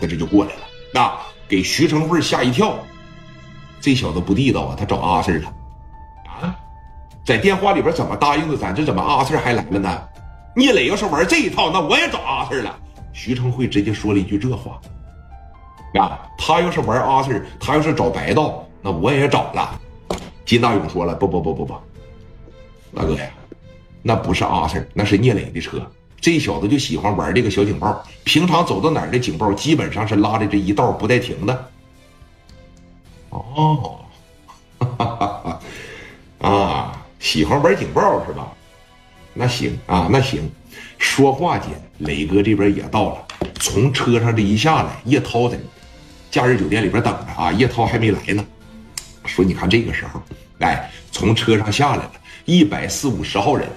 他这就过来了，那给徐成慧吓一跳。这小子不地道啊，他找阿 Sir 了啊！在电话里边怎么答应的咱？这怎么阿 Sir 还来了呢？聂磊要是玩这一套，那我也找阿 Sir 了。徐成慧直接说了一句这话啊！他要是玩阿 Sir，他要是找白道，那我也找了。金大勇说了：“不不不不不，大哥呀，那不是阿 Sir，那是聂磊的车。这小子就喜欢玩这个小警报，平常走到哪儿的警报基本上是拉的这一道不带停的。”哦，哈哈哈啊，喜欢玩警报是吧？那行啊，那行。说话间，磊哥这边也到了，从车上这一下来，叶涛在假日酒店里边等着啊。叶涛还没来呢，说你看这个时候，哎，从车上下来了，一百四五十号人，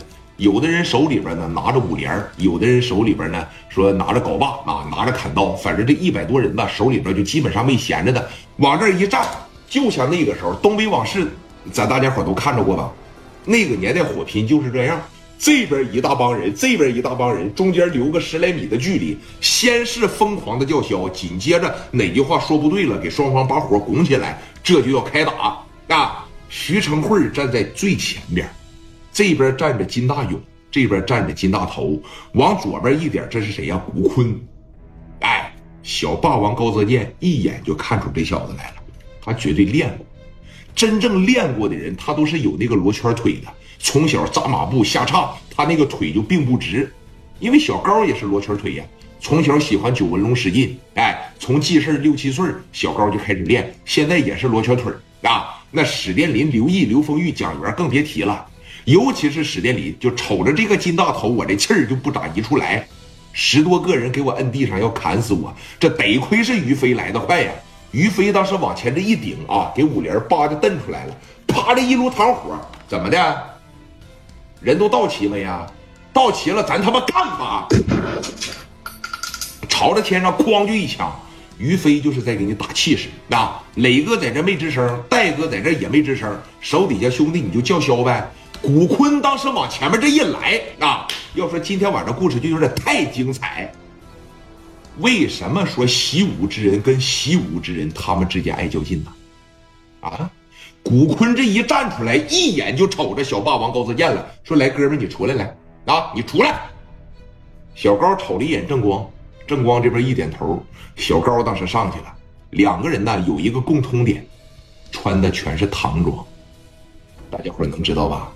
有的人手里边呢拿着五连，有的人手里边呢说拿着镐把啊，拿着砍刀，反正这一百多人吧，手里边就基本上没闲着的，往这一站。就像那个时候，东北往事，咱大家伙都看着过吧？那个年代火拼就是这样，这边一大帮人，这边一大帮人，中间留个十来米的距离，先是疯狂的叫嚣，紧接着哪句话说不对了，给双方把火拱起来，这就要开打啊！徐成慧站在最前边，这边站着金大勇，这边站着金大头，往左边一点，这是谁呀？古坤，哎，小霸王高泽健一眼就看出这小子来了。他绝对练过，真正练过的人，他都是有那个罗圈腿的。从小扎马步下叉，他那个腿就并不直。因为小高也是罗圈腿呀，从小喜欢九纹龙使劲，哎，从记事六七岁，小高就开始练，现在也是罗圈腿啊。那史殿林、刘毅、刘丰玉、蒋元更别提了，尤其是史殿林，就瞅着这个金大头，我这气儿就不咋一处来。十多个人给我摁地上要砍死我，这得亏是于飞来的快呀。于飞当时往前这一顶啊，给五连叭就蹬出来了，啪的一炉膛火，怎么的？人都到齐了呀？到齐了，咱他妈干吧！朝着天上哐就一枪，于飞就是在给你打气势啊！磊哥在这没吱声，戴哥在这也没吱声，手底下兄弟你就叫嚣呗。古坤当时往前面这一来啊，要说今天晚上故事就有点太精彩。为什么说习武之人跟习武之人他们之间爱较劲呢？啊，古坤这一站出来，一眼就瞅着小霸王高泽健了，说：“来，哥们，你出来来啊，你出来。”小高瞅了一眼正光，正光这边一点头，小高当时上去了。两个人呢有一个共通点，穿的全是唐装，大家伙能知道吧？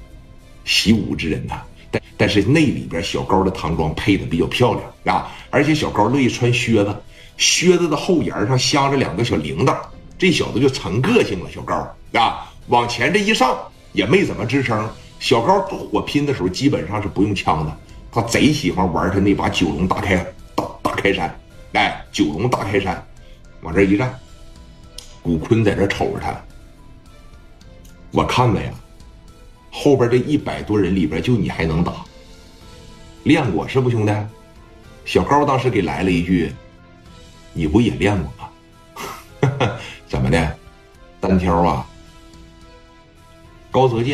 习武之人呢？但但是那里边小高的唐装配的比较漂亮啊，而且小高乐意穿靴子，靴子的后沿上镶着两个小铃铛，这小子就成个性了。小高啊，往前这一上也没怎么吱声。小高火拼的时候基本上是不用枪的，他贼喜欢玩他那把九龙大开大大开山，哎，九龙大开山，往这一站，古坤在这瞅着他，我看了呀。后边这一百多人里边，就你还能打？练过是不，兄弟？小高当时给来了一句：“你不也练过吗？” 怎么的？单挑啊？高泽健。